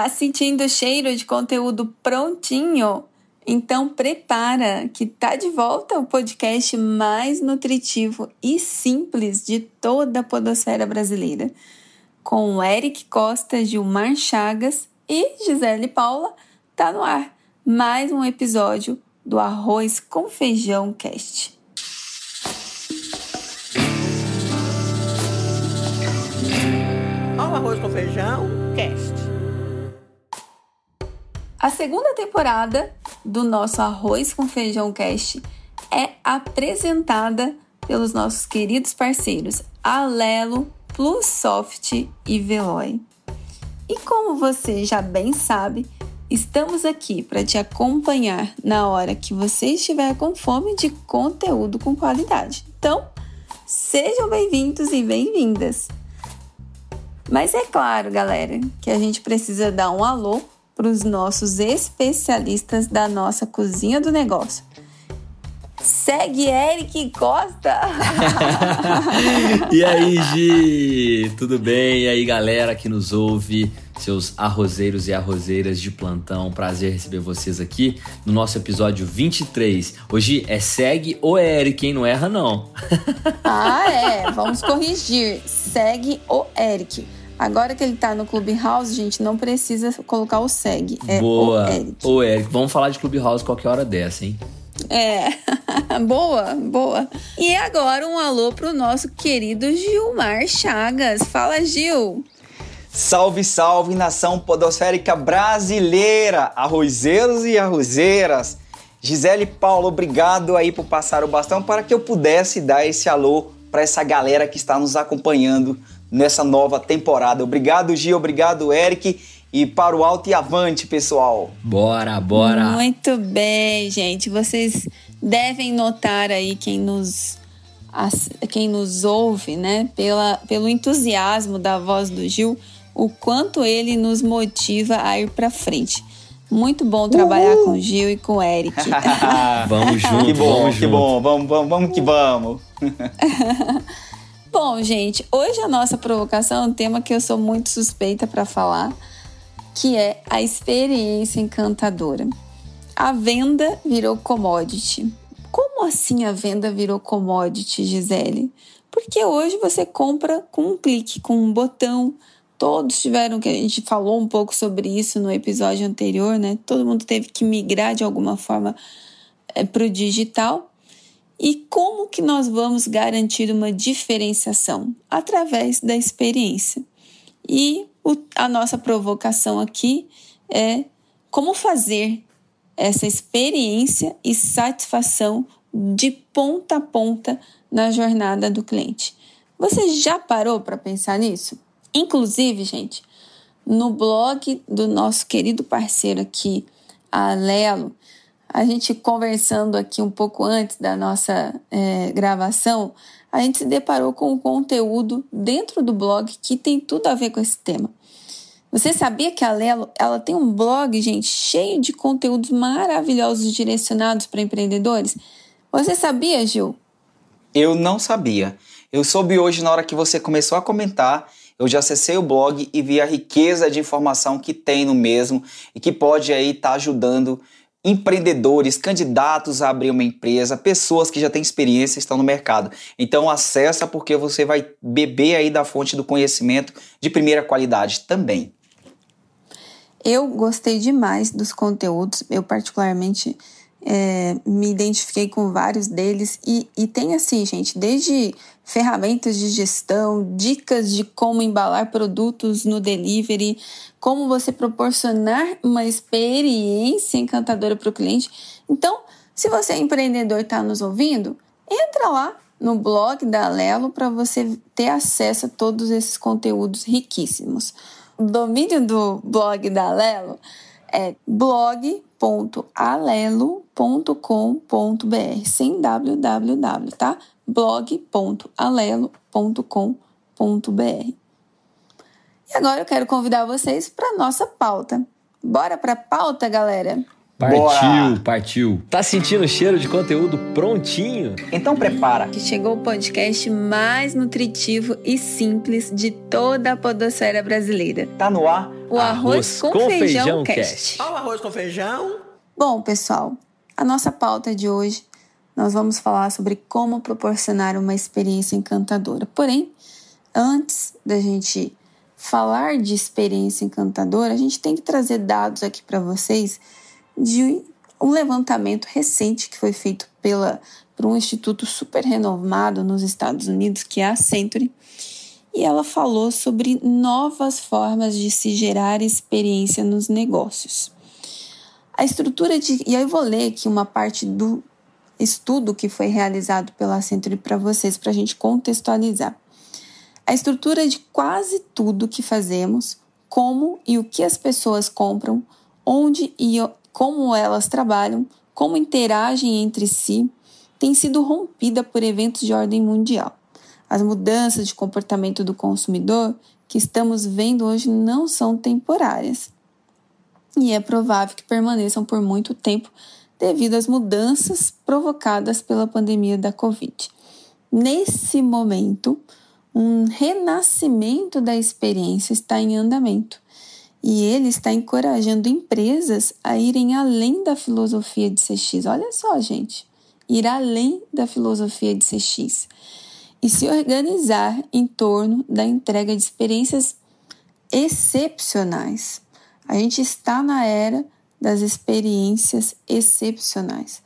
Tá sentindo o cheiro de conteúdo prontinho? Então prepara que tá de volta o podcast mais nutritivo e simples de toda a podosfera brasileira. Com Eric Costa, Gilmar Chagas e Gisele Paula, tá no ar mais um episódio do Arroz com Feijão Cast. Olha o Arroz com Feijão. A segunda temporada do nosso Arroz com Feijão Cast é apresentada pelos nossos queridos parceiros Alelo, Plusoft e Veloy. E como você já bem sabe, estamos aqui para te acompanhar na hora que você estiver com fome de conteúdo com qualidade. Então, sejam bem-vindos e bem-vindas! Mas é claro, galera, que a gente precisa dar um alô para os nossos especialistas da nossa cozinha do negócio. Segue Eric Costa! e aí, Gi? Tudo bem? E aí, galera que nos ouve, seus arrozeiros e arrozeiras de plantão. Prazer receber vocês aqui no nosso episódio 23. Hoje é segue é Eric, hein? Não erra, não. ah, é. Vamos corrigir. Segue o Eric. Agora que ele tá no Clubhouse, gente, não precisa colocar o segue. É Boa. o Eric. O Eric. Vamos falar de Clubhouse qualquer hora dessa, hein? É, boa, boa. E agora um alô pro nosso querido Gilmar Chagas. Fala, Gil. Salve, salve, nação podosférica brasileira, arrozeiros e arrozeiras. Gisele Paulo, obrigado aí por passar o bastão para que eu pudesse dar esse alô para essa galera que está nos acompanhando nessa nova temporada. Obrigado, Gil, obrigado, Eric. E para o alto e avante, pessoal. Bora, bora. Muito bem, gente. Vocês devem notar aí quem nos quem nos ouve, né, pela, pelo entusiasmo da voz do Gil, o quanto ele nos motiva a ir para frente. Muito bom trabalhar Uhul. com o Gil e com o Eric. vamos junto, que bom, vamos que junto. bom, vamos, vamos, vamos que vamos. Bom, gente, hoje a nossa provocação é um tema que eu sou muito suspeita para falar, que é a experiência encantadora. A venda virou commodity. Como assim a venda virou commodity, Gisele? Porque hoje você compra com um clique, com um botão. Todos tiveram que a gente falou um pouco sobre isso no episódio anterior, né? Todo mundo teve que migrar de alguma forma é, para o digital. E como que nós vamos garantir uma diferenciação? Através da experiência. E o, a nossa provocação aqui é como fazer essa experiência e satisfação de ponta a ponta na jornada do cliente. Você já parou para pensar nisso? Inclusive, gente, no blog do nosso querido parceiro aqui, a Lelo, a gente conversando aqui um pouco antes da nossa é, gravação, a gente se deparou com um conteúdo dentro do blog que tem tudo a ver com esse tema. Você sabia que a Lelo ela tem um blog, gente, cheio de conteúdos maravilhosos direcionados para empreendedores? Você sabia, Gil? Eu não sabia. Eu soube hoje na hora que você começou a comentar. Eu já acessei o blog e vi a riqueza de informação que tem no mesmo e que pode aí estar tá ajudando empreendedores, candidatos a abrir uma empresa, pessoas que já têm experiência estão no mercado. Então acessa porque você vai beber aí da fonte do conhecimento de primeira qualidade também. Eu gostei demais dos conteúdos, eu particularmente é, me identifiquei com vários deles e, e tem assim, gente, desde ferramentas de gestão, dicas de como embalar produtos no delivery, como você proporcionar uma experiência encantadora para o cliente. Então, se você é empreendedor e está nos ouvindo, entra lá no blog da Alelo para você ter acesso a todos esses conteúdos riquíssimos. O domínio do blog da Alelo é blog.alelo.com.br, sem www, tá? blog.alelo.com.br. E agora eu quero convidar vocês para nossa pauta. Bora para a pauta, galera? Partiu, Bora. partiu. Tá sentindo o cheiro de conteúdo prontinho? Então prepara. Que chegou o podcast mais nutritivo e simples de toda a podosfera brasileira. Tá no ar o Arroz, com, com, Feijão, feijão Cast. O Arroz com Feijão. Bom, pessoal, a nossa pauta de hoje, nós vamos falar sobre como proporcionar uma experiência encantadora. Porém, antes da gente falar de experiência encantadora, a gente tem que trazer dados aqui para vocês de um levantamento recente que foi feito pela, por um instituto super renomado nos Estados Unidos, que é a Century, e ela falou sobre novas formas de se gerar experiência nos negócios. A estrutura de. E aí eu vou ler aqui uma parte do estudo que foi realizado pela Century para vocês, para a gente contextualizar. A estrutura de quase tudo que fazemos, como e o que as pessoas compram, onde e como elas trabalham, como interagem entre si, tem sido rompida por eventos de ordem mundial. As mudanças de comportamento do consumidor que estamos vendo hoje não são temporárias e é provável que permaneçam por muito tempo devido às mudanças provocadas pela pandemia da Covid. Nesse momento, um renascimento da experiência está em andamento e ele está encorajando empresas a irem além da filosofia de CX. Olha só, gente, ir além da filosofia de CX e se organizar em torno da entrega de experiências excepcionais. A gente está na era das experiências excepcionais.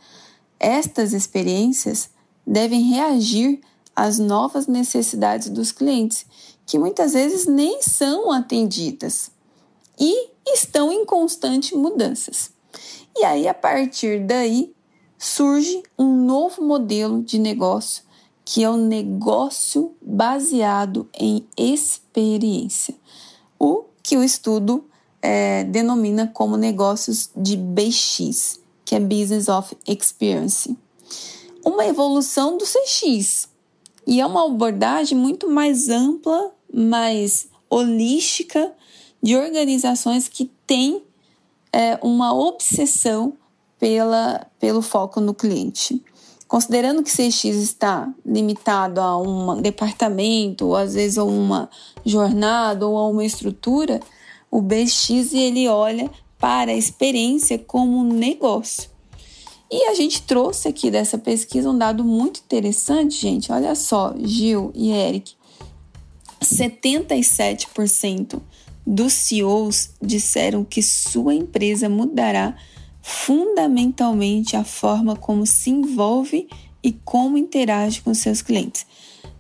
Estas experiências devem reagir às novas necessidades dos clientes, que muitas vezes nem são atendidas e estão em constante mudanças. E aí, a partir daí, surge um novo modelo de negócio que é um negócio baseado em experiência, o que o estudo é, denomina como negócios de BX, que é Business of Experience. Uma evolução do CX, e é uma abordagem muito mais ampla, mais holística de organizações que têm é, uma obsessão pela, pelo foco no cliente. Considerando que CX está limitado a um departamento, ou às vezes a uma jornada ou a uma estrutura, o BX ele olha para a experiência como um negócio. E a gente trouxe aqui dessa pesquisa um dado muito interessante, gente. Olha só, Gil e Eric. 77% dos CEOs disseram que sua empresa mudará fundamentalmente a forma como se envolve e como interage com seus clientes.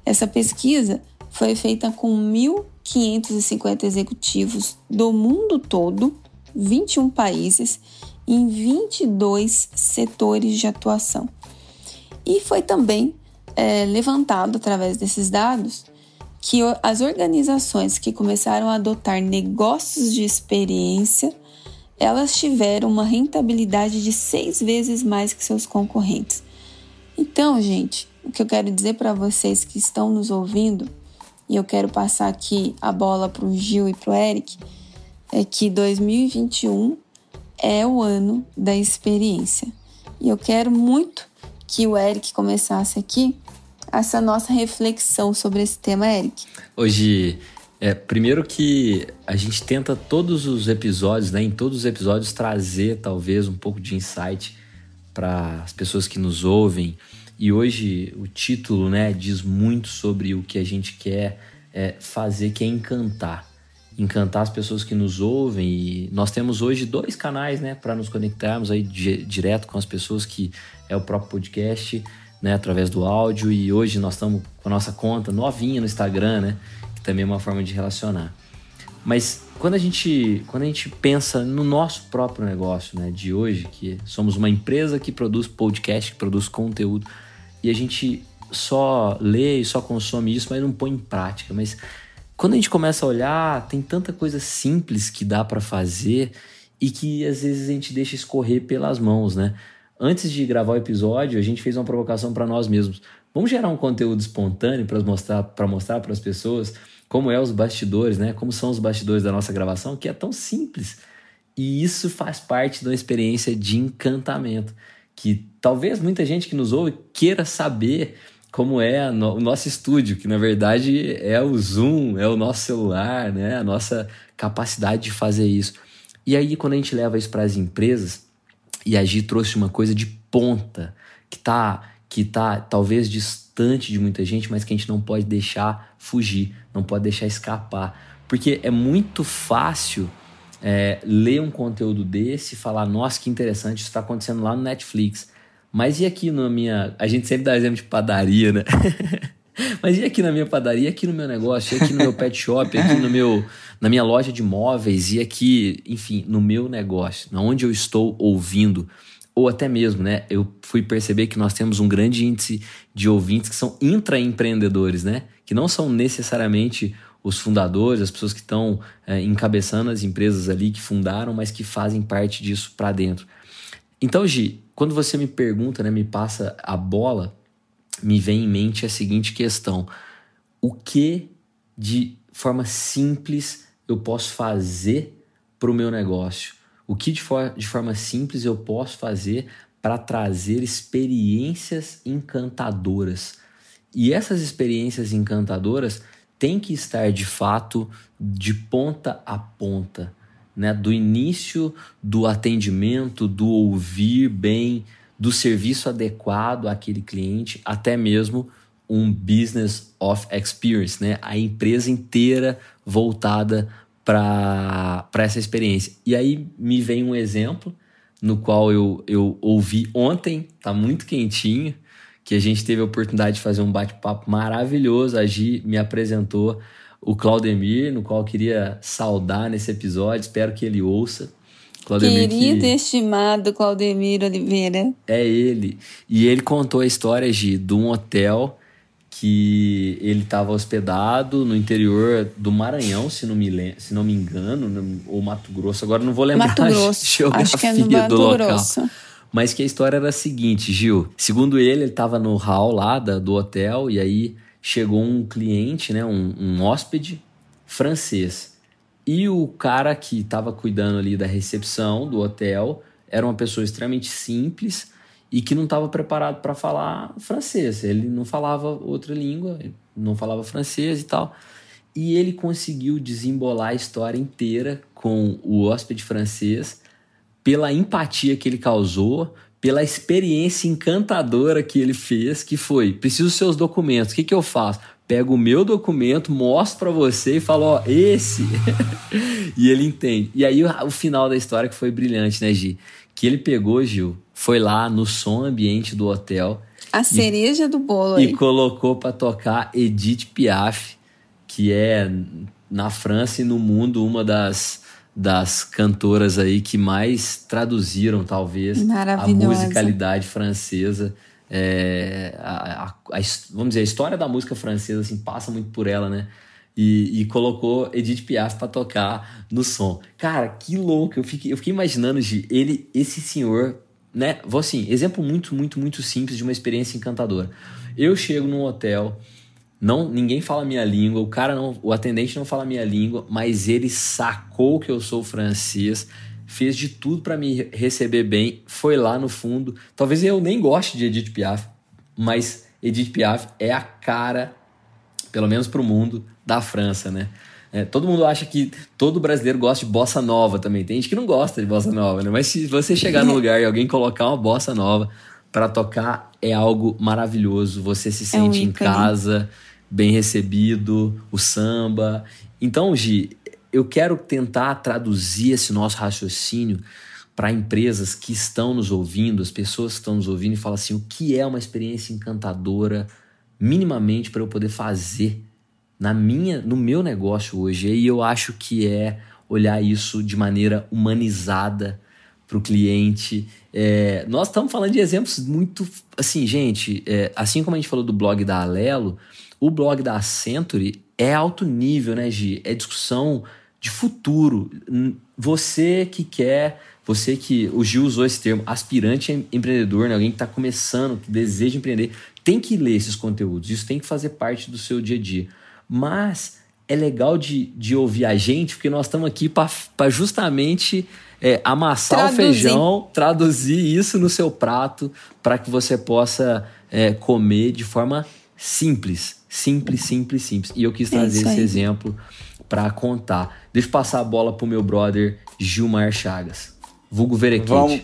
Essa pesquisa foi feita com 1.550 executivos do mundo todo, 21 países, em 22 setores de atuação. E foi também é, levantado através desses dados que as organizações que começaram a adotar negócios de experiência elas tiveram uma rentabilidade de seis vezes mais que seus concorrentes. Então, gente, o que eu quero dizer para vocês que estão nos ouvindo, e eu quero passar aqui a bola para o Gil e para o Eric, é que 2021 é o ano da experiência. E eu quero muito que o Eric começasse aqui essa nossa reflexão sobre esse tema, Eric. Hoje é, primeiro que a gente tenta todos os episódios, né, em todos os episódios trazer talvez um pouco de insight para as pessoas que nos ouvem. E hoje o título, né, diz muito sobre o que a gente quer é, fazer, que é encantar. Encantar as pessoas que nos ouvem. E nós temos hoje dois canais, né, para nos conectarmos aí direto com as pessoas que é o próprio podcast, né, através do áudio. E hoje nós estamos com a nossa conta novinha no Instagram, né, também é uma forma de relacionar. Mas quando a gente, quando a gente pensa no nosso próprio negócio né, de hoje, que somos uma empresa que produz podcast, que produz conteúdo, e a gente só lê e só consome isso, mas não põe em prática. Mas quando a gente começa a olhar, tem tanta coisa simples que dá para fazer e que às vezes a gente deixa escorrer pelas mãos, né? Antes de gravar o episódio, a gente fez uma provocação para nós mesmos. Vamos gerar um conteúdo espontâneo para mostrar para mostrar para as pessoas como é os bastidores, né? Como são os bastidores da nossa gravação, que é tão simples. E isso faz parte de uma experiência de encantamento, que talvez muita gente que nos ouve queira saber como é o nosso estúdio, que na verdade é o Zoom, é o nosso celular, né? A nossa capacidade de fazer isso. E aí, quando a gente leva isso para as empresas, e a Gi trouxe uma coisa de ponta, que tá, que tá talvez distante de muita gente, mas que a gente não pode deixar fugir, não pode deixar escapar. Porque é muito fácil é, ler um conteúdo desse e falar, nossa, que interessante, isso está acontecendo lá no Netflix. Mas e aqui na minha. A gente sempre dá exemplo de padaria, né? Mas e aqui na minha padaria, aqui no meu negócio, e aqui no meu pet shop, aqui no meu, na minha loja de móveis, e aqui, enfim, no meu negócio, onde eu estou ouvindo, ou até mesmo, né? Eu fui perceber que nós temos um grande índice de ouvintes que são intraempreendedores, né? Que não são necessariamente os fundadores, as pessoas que estão é, encabeçando as empresas ali que fundaram, mas que fazem parte disso para dentro. Então, Gi, quando você me pergunta, né, me passa a bola, me vem em mente a seguinte questão: o que de forma simples eu posso fazer para o meu negócio? O que de, for de forma simples eu posso fazer para trazer experiências encantadoras? E essas experiências encantadoras têm que estar de fato de ponta a ponta, né? Do início do atendimento, do ouvir bem, do serviço adequado àquele cliente, até mesmo um business of experience, né? A empresa inteira voltada para essa experiência. E aí me vem um exemplo no qual eu, eu ouvi ontem, tá muito quentinho, que a gente teve a oportunidade de fazer um bate-papo maravilhoso. A Gi me apresentou o Claudemir, no qual eu queria saudar nesse episódio, espero que ele ouça. Claudemir Querido que... estimado Claudemir Oliveira. É ele. E ele contou a história, Gi, de um hotel que ele estava hospedado no interior do Maranhão, se não me, se não me engano, no, ou Mato Grosso. Agora não vou lembrar Mato Grosso. a geografia Acho que é no Mato do local. Grosso. Mas que a história era a seguinte, Gil. Segundo ele, ele estava no hall lá da, do hotel e aí chegou um cliente, né, um, um hóspede francês. E o cara que estava cuidando ali da recepção do hotel era uma pessoa extremamente simples e que não estava preparado para falar francês. Ele não falava outra língua, não falava francês e tal. E ele conseguiu desembolar a história inteira com o hóspede francês pela empatia que ele causou, pela experiência encantadora que ele fez, que foi: preciso dos seus documentos, o que, que eu faço? Pego o meu documento, mostro para você e falo: ó, esse. e ele entende. E aí o, o, final da história que foi brilhante, né, Gi? Que ele pegou, Gil, foi lá no som ambiente do hotel. A cereja e, do bolo. E colocou para tocar Edith Piaf, que é na França e no mundo uma das das cantoras aí que mais traduziram, talvez, a musicalidade francesa. É, a, a, a, vamos dizer, a história da música francesa assim, passa muito por ela, né? E, e colocou Edith Piaf para tocar no som. Cara, que louco! Eu fiquei, eu fiquei imaginando, de ele, esse senhor, né? Vou assim, exemplo muito, muito, muito simples de uma experiência encantadora. Eu chego num hotel, não, ninguém fala minha língua, o cara não, o atendente não fala minha língua, mas ele sacou que eu sou francês, fez de tudo para me receber bem, foi lá no fundo. Talvez eu nem goste de Edith Piaf, mas Edith Piaf é a cara, pelo menos para o mundo, da França, né? É, todo mundo acha que todo brasileiro gosta de bossa nova também. Tem gente que não gosta de bossa nova, né? Mas se você chegar no lugar e alguém colocar uma bossa nova para tocar, é algo maravilhoso. Você se sente é um em casa bem recebido, o samba. Então, Gi, eu quero tentar traduzir esse nosso raciocínio para empresas que estão nos ouvindo, as pessoas que estão nos ouvindo e falar assim, o que é uma experiência encantadora minimamente para eu poder fazer na minha, no meu negócio hoje. E eu acho que é olhar isso de maneira humanizada para o cliente. É, nós estamos falando de exemplos muito assim, gente. É, assim como a gente falou do blog da Alelo, o blog da Century é alto nível, né, Gi? É discussão de futuro. Você que quer, você que. O Gil usou esse termo, aspirante empreendedor, né? alguém que está começando, que deseja empreender, tem que ler esses conteúdos. Isso tem que fazer parte do seu dia a dia. Mas é legal de, de ouvir a gente, porque nós estamos aqui para justamente é, amassar traduzir. o feijão, traduzir isso no seu prato, para que você possa é, comer de forma simples Simples, simples, simples. E eu quis é trazer é esse exemplo para contar. Deixa eu passar a bola pro meu brother Gilmar Chagas. Vulgo Verequite. Vamos...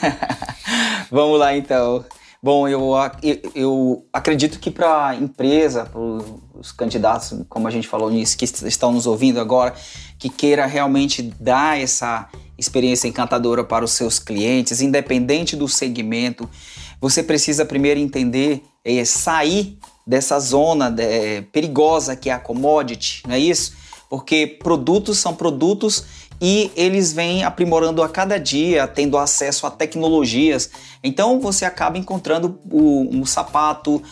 Vamos lá então. Bom, eu, eu acredito que para a empresa, para os candidatos, como a gente falou nisso, que estão nos ouvindo agora, que queira realmente dar essa experiência encantadora para os seus clientes, independente do segmento, você precisa primeiro entender, é, sair dessa zona é, perigosa que é a commodity, não é isso? Porque produtos são produtos e eles vêm aprimorando a cada dia, tendo acesso a tecnologias. Então você acaba encontrando o, um sapato,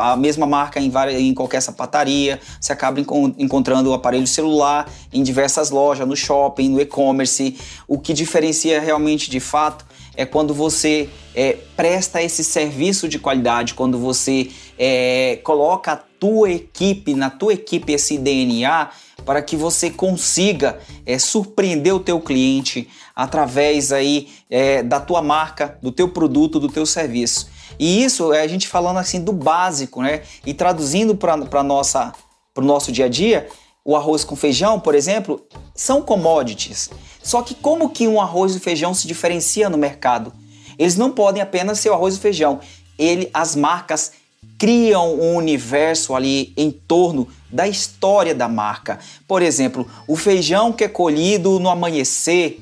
a mesma marca em, várias, em qualquer sapataria, você acaba encontrando o aparelho celular em diversas lojas, no shopping, no e-commerce. O que diferencia realmente de fato é quando você é, presta esse serviço de qualidade, quando você é, coloca tua equipe, na tua equipe esse DNA para que você consiga é, surpreender o teu cliente através aí é, da tua marca, do teu produto, do teu serviço. E isso é a gente falando assim do básico, né? E traduzindo para nossa para o nosso dia a dia, o arroz com feijão, por exemplo, são commodities. Só que como que um arroz e feijão se diferencia no mercado? Eles não podem apenas ser o arroz e feijão. Ele, as marcas criam um universo ali em torno da história da marca. Por exemplo, o feijão que é colhido no amanhecer,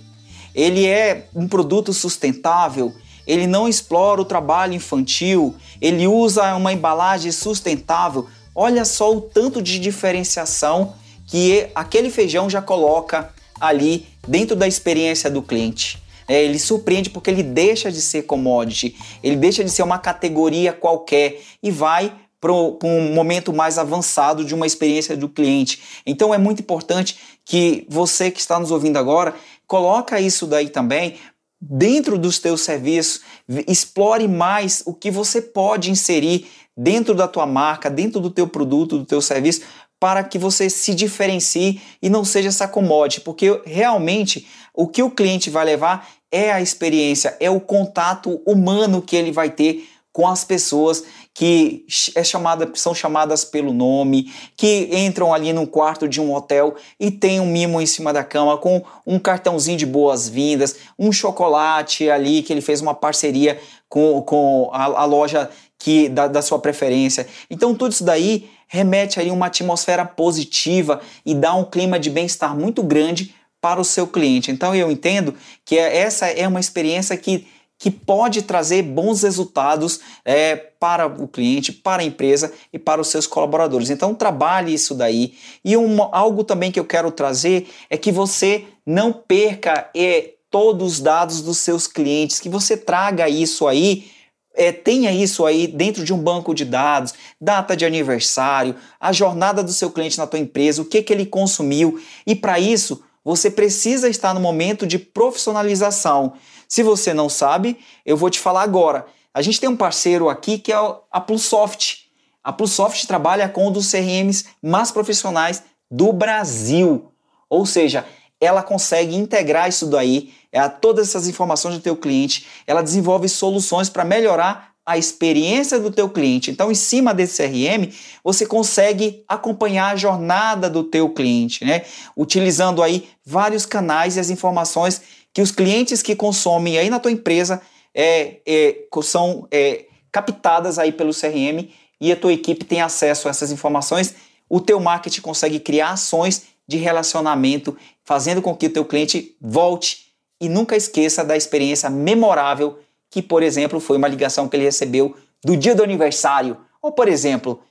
ele é um produto sustentável, ele não explora o trabalho infantil, ele usa uma embalagem sustentável. Olha só o tanto de diferenciação que aquele feijão já coloca ali dentro da experiência do cliente. É, ele surpreende porque ele deixa de ser commodity, ele deixa de ser uma categoria qualquer e vai para um momento mais avançado de uma experiência do cliente. Então é muito importante que você que está nos ouvindo agora coloca isso daí também dentro dos teus serviços, explore mais o que você pode inserir dentro da tua marca, dentro do teu produto, do teu serviço, para que você se diferencie e não seja essa commodity, porque realmente o que o cliente vai levar é a experiência, é o contato humano que ele vai ter com as pessoas que é chamada, são chamadas pelo nome, que entram ali num quarto de um hotel e tem um mimo em cima da cama com um cartãozinho de boas-vindas, um chocolate ali que ele fez uma parceria com, com a, a loja que da, da sua preferência. Então tudo isso daí remete aí uma atmosfera positiva e dá um clima de bem-estar muito grande para o seu cliente. Então eu entendo que é, essa é uma experiência que, que pode trazer bons resultados é, para o cliente, para a empresa e para os seus colaboradores. Então trabalhe isso daí. E uma, algo também que eu quero trazer é que você não perca é, todos os dados dos seus clientes, que você traga isso aí é, tenha isso aí dentro de um banco de dados, data de aniversário, a jornada do seu cliente na tua empresa, o que, que ele consumiu. E para isso, você precisa estar no momento de profissionalização. Se você não sabe, eu vou te falar agora. A gente tem um parceiro aqui que é a Plusoft. A Plusoft trabalha com um dos CRMs mais profissionais do Brasil. Ou seja, ela consegue integrar isso daí, é, todas essas informações do teu cliente, ela desenvolve soluções para melhorar a experiência do teu cliente. Então, em cima desse CRM, você consegue acompanhar a jornada do teu cliente, né? Utilizando aí vários canais e as informações que os clientes que consomem aí na tua empresa é, é, são é, captadas aí pelo CRM e a tua equipe tem acesso a essas informações. O teu marketing consegue criar ações de relacionamento, fazendo com que o teu cliente volte e nunca esqueça da experiência memorável que, por exemplo, foi uma ligação que ele recebeu do dia do aniversário. Ou, por exemplo,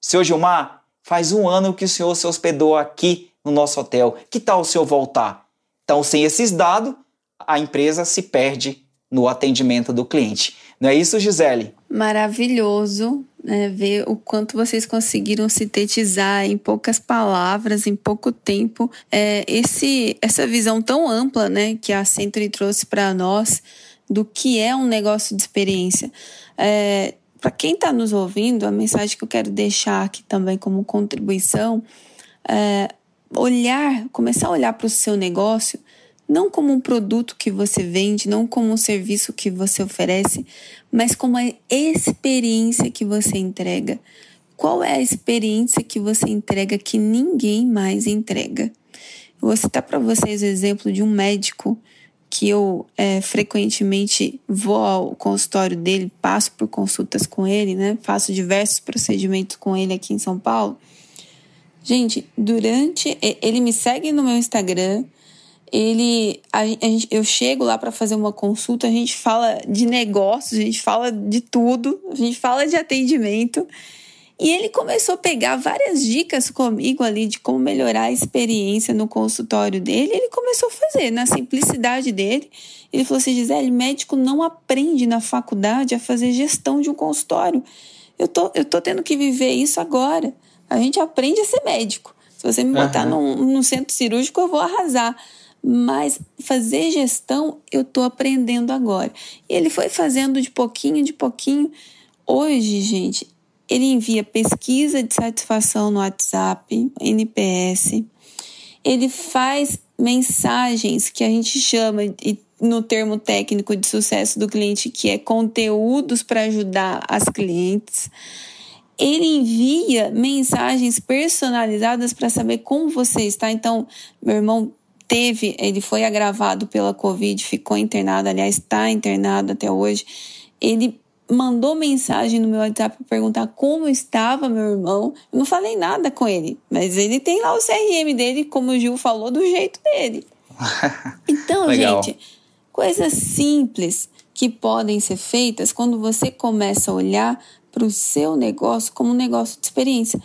seu Gilmar, faz um ano que o senhor se hospedou aqui no nosso hotel. Que tal o senhor voltar? Então, sem esses dados, a empresa se perde no atendimento do cliente. Não é isso, Gisele? Maravilhoso né, ver o quanto vocês conseguiram sintetizar em poucas palavras, em pouco tempo, é, esse, essa visão tão ampla né, que a Century trouxe para nós do que é um negócio de experiência. É, para quem está nos ouvindo, a mensagem que eu quero deixar aqui também como contribuição é olhar, começar a olhar para o seu negócio não como um produto que você vende, não como um serviço que você oferece, mas como a experiência que você entrega. Qual é a experiência que você entrega que ninguém mais entrega? Eu vou citar para vocês o exemplo de um médico que eu é, frequentemente vou ao consultório dele, passo por consultas com ele, né? Faço diversos procedimentos com ele aqui em São Paulo. Gente, durante. Ele me segue no meu Instagram. Ele. A, a gente, eu chego lá para fazer uma consulta, a gente fala de negócios, a gente fala de tudo, a gente fala de atendimento. E ele começou a pegar várias dicas comigo ali de como melhorar a experiência no consultório dele. Ele começou a fazer, na simplicidade dele. Ele falou assim: Gisele, médico não aprende na faculdade a fazer gestão de um consultório. Eu tô, eu tô tendo que viver isso agora. A gente aprende a ser médico. Se você me botar uhum. num, num centro cirúrgico, eu vou arrasar. Mas fazer gestão, eu tô aprendendo agora. E ele foi fazendo de pouquinho, de pouquinho. Hoje, gente, ele envia pesquisa de satisfação no WhatsApp, NPS. Ele faz mensagens que a gente chama no termo técnico de sucesso do cliente, que é conteúdos para ajudar as clientes. Ele envia mensagens personalizadas para saber como você está. Então, meu irmão teve, ele foi agravado pela Covid, ficou internado, aliás, está internado até hoje. Ele mandou mensagem no meu WhatsApp para perguntar como estava meu irmão. Eu não falei nada com ele, mas ele tem lá o CRM dele, como o Gil falou, do jeito dele. Então, gente, coisas simples que podem ser feitas quando você começa a olhar para o seu negócio como um negócio de experiência.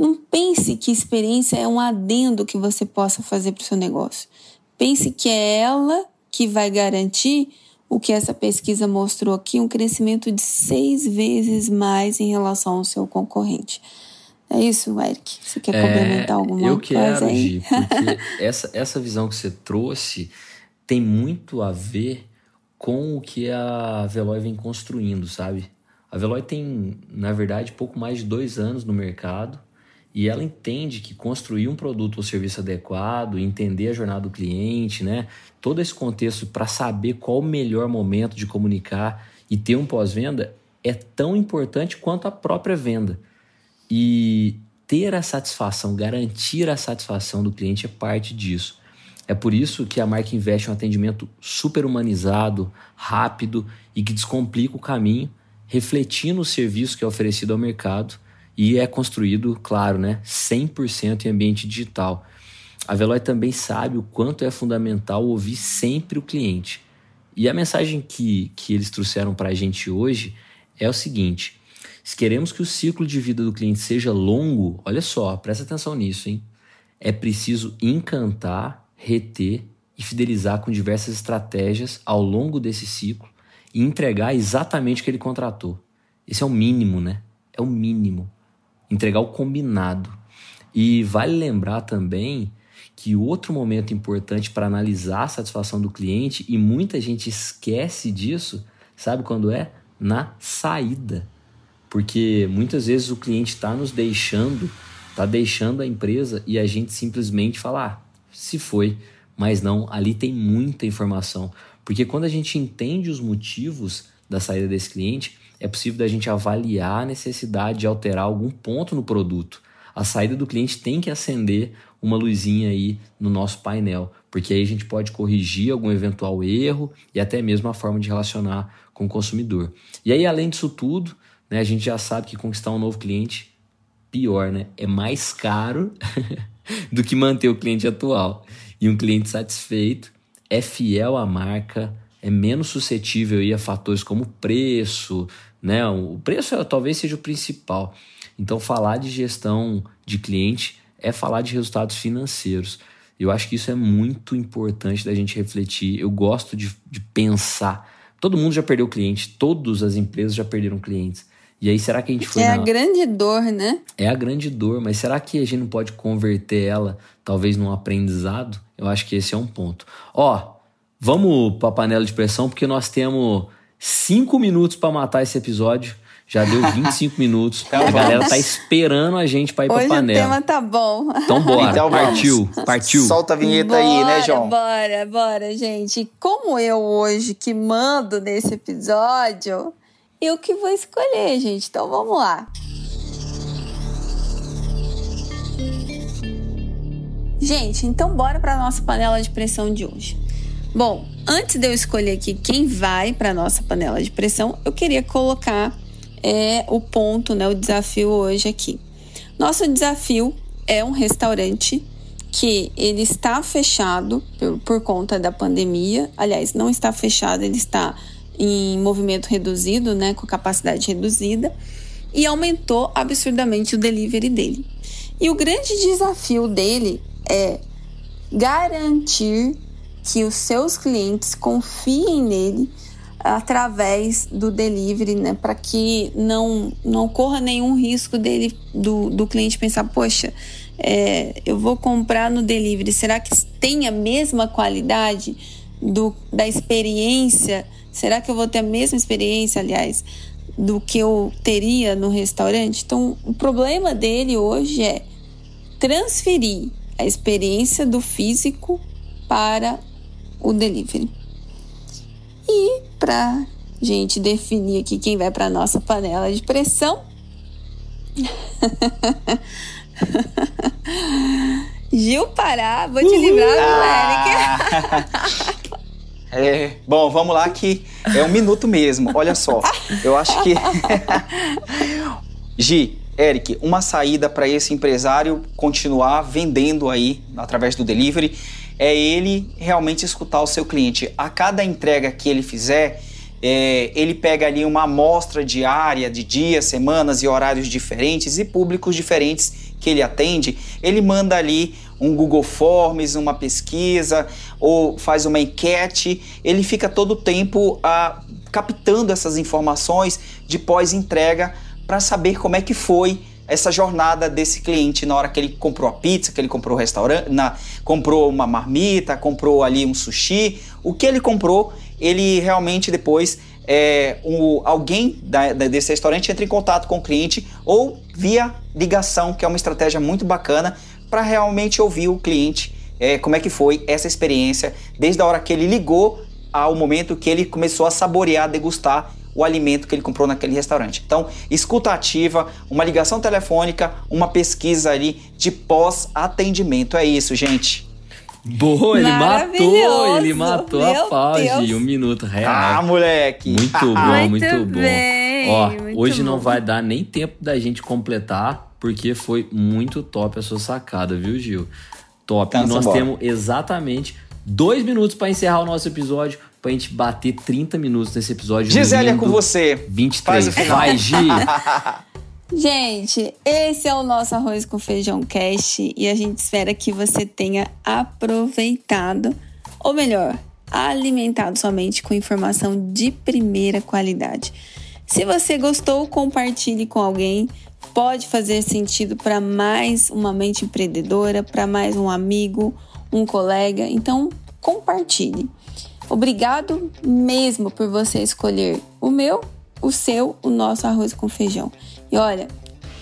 Não pense que experiência é um adendo que você possa fazer para o seu negócio. Pense que é ela que vai garantir o que essa pesquisa mostrou aqui, um crescimento de seis vezes mais em relação ao seu concorrente. É isso, Eric? Você quer é, complementar alguma eu coisa quero, aí? Gi, porque essa, essa visão que você trouxe tem muito a ver com o que a Veloy vem construindo, sabe? A Veloy tem, na verdade, pouco mais de dois anos no mercado e ela entende que construir um produto ou serviço adequado, entender a jornada do cliente, né? Todo esse contexto para saber qual o melhor momento de comunicar e ter um pós-venda é tão importante quanto a própria venda. E ter a satisfação, garantir a satisfação do cliente é parte disso. É por isso que a marca investe em um atendimento super humanizado, rápido e que descomplica o caminho, refletindo o serviço que é oferecido ao mercado e é construído, claro, né, 100% em ambiente digital. A Veloy também sabe o quanto é fundamental ouvir sempre o cliente. E a mensagem que, que eles trouxeram para a gente hoje é o seguinte: se queremos que o ciclo de vida do cliente seja longo, olha só, presta atenção nisso, hein? É preciso encantar, reter e fidelizar com diversas estratégias ao longo desse ciclo e entregar exatamente o que ele contratou. Esse é o mínimo, né? É o mínimo entregar o combinado. E vale lembrar também que outro momento importante para analisar a satisfação do cliente, e muita gente esquece disso, sabe quando é? Na saída. Porque muitas vezes o cliente está nos deixando, está deixando a empresa e a gente simplesmente fala, ah, se foi. Mas não, ali tem muita informação. Porque quando a gente entende os motivos da saída desse cliente, é possível da gente avaliar a necessidade de alterar algum ponto no produto. A saída do cliente tem que acender uma luzinha aí no nosso painel, porque aí a gente pode corrigir algum eventual erro e até mesmo a forma de relacionar com o consumidor. E aí, além disso tudo, né, a gente já sabe que conquistar um novo cliente, pior, né? É mais caro do que manter o cliente atual. E um cliente satisfeito é fiel à marca, é menos suscetível a fatores como preço, né? O preço é, talvez seja o principal. Então, falar de gestão de cliente é falar de resultados financeiros. Eu acho que isso é muito importante da gente refletir. Eu gosto de, de pensar. Todo mundo já perdeu cliente, todas as empresas já perderam clientes. E aí, será que a gente foi. É na... a grande dor, né? É a grande dor, mas será que a gente não pode converter ela, talvez, num aprendizado? Eu acho que esse é um ponto. Ó, vamos para a panela de pressão, porque nós temos Cinco minutos para matar esse episódio. Já deu 25 minutos. Então a galera tá esperando a gente pra ir Hoje pra panela. O tema tá bom. Então bora. Então, partiu, partiu. Solta a vinheta bora, aí, né, João? Bora, bora, gente. Como eu hoje que mando nesse episódio, eu que vou escolher, gente. Então vamos lá. Gente, então bora pra nossa panela de pressão de hoje. Bom, antes de eu escolher aqui quem vai para nossa panela de pressão, eu queria colocar é, o ponto, né, o desafio hoje aqui. Nosso desafio é um restaurante que ele está fechado por, por conta da pandemia. Aliás, não está fechado, ele está em movimento reduzido, né, com capacidade reduzida, e aumentou absurdamente o delivery dele. E o grande desafio dele é garantir que os seus clientes confiem nele através do delivery, né, para que não não corra nenhum risco dele do, do cliente pensar, poxa, é, eu vou comprar no delivery, será que tem a mesma qualidade do, da experiência? Será que eu vou ter a mesma experiência, aliás, do que eu teria no restaurante? Então, o problema dele hoje é transferir a experiência do físico para o delivery. E para gente definir aqui quem vai para nossa panela de pressão, Gil Pará, vou te livrar, ah. É, bom, vamos lá que é um minuto mesmo. Olha só, eu acho que. Gi, Eric, uma saída para esse empresário continuar vendendo aí através do delivery é ele realmente escutar o seu cliente. A cada entrega que ele fizer, é, ele pega ali uma amostra diária de dias, semanas e horários diferentes e públicos diferentes que ele atende, ele manda ali um Google Forms, uma pesquisa ou faz uma enquete, ele fica todo o tempo ah, captando essas informações de pós-entrega para saber como é que foi essa jornada desse cliente na hora que ele comprou a pizza, que ele comprou o restaurante, na, comprou uma marmita, comprou ali um sushi, o que ele comprou, ele realmente depois é, um, alguém da, desse restaurante entra em contato com o cliente ou via ligação, que é uma estratégia muito bacana para realmente ouvir o cliente é, como é que foi essa experiência desde a hora que ele ligou ao momento que ele começou a saborear, degustar o alimento que ele comprou naquele restaurante. Então, escuta ativa, uma ligação telefônica, uma pesquisa ali de pós-atendimento. É isso, gente. Boa, ele matou, ele matou Meu a pausa um minuto real. Ah, moleque! Muito bom, muito, muito bom. Bem, Ó, muito hoje bom. não vai dar nem tempo da gente completar, porque foi muito top a sua sacada, viu, Gil? Top. Então, e nós temos exatamente dois minutos para encerrar o nosso episódio, pra gente bater 30 minutos nesse episódio. Gisele é com você. 23. Faz o final. Vai, Gi! Gente, esse é o nosso arroz com feijão cast e a gente espera que você tenha aproveitado, ou melhor, alimentado somente com informação de primeira qualidade. Se você gostou, compartilhe com alguém. Pode fazer sentido para mais uma mente empreendedora, para mais um amigo, um colega. Então, compartilhe. Obrigado mesmo por você escolher o meu, o seu, o nosso arroz com feijão. E olha,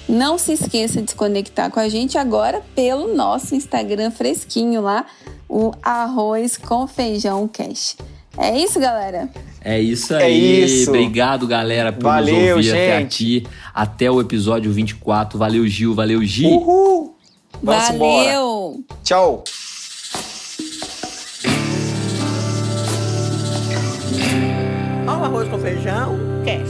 não se esqueça de se conectar com a gente agora pelo nosso Instagram fresquinho lá, o Arroz com Feijão Cash. É isso, galera? É isso é aí. É isso. Obrigado, galera, por valeu, nos ouvir gente. até aqui. Até o episódio 24. Valeu, Gil. Valeu, Gi. Uhul. Vamos valeu. Embora. Tchau. Arroz com feijão. Cash.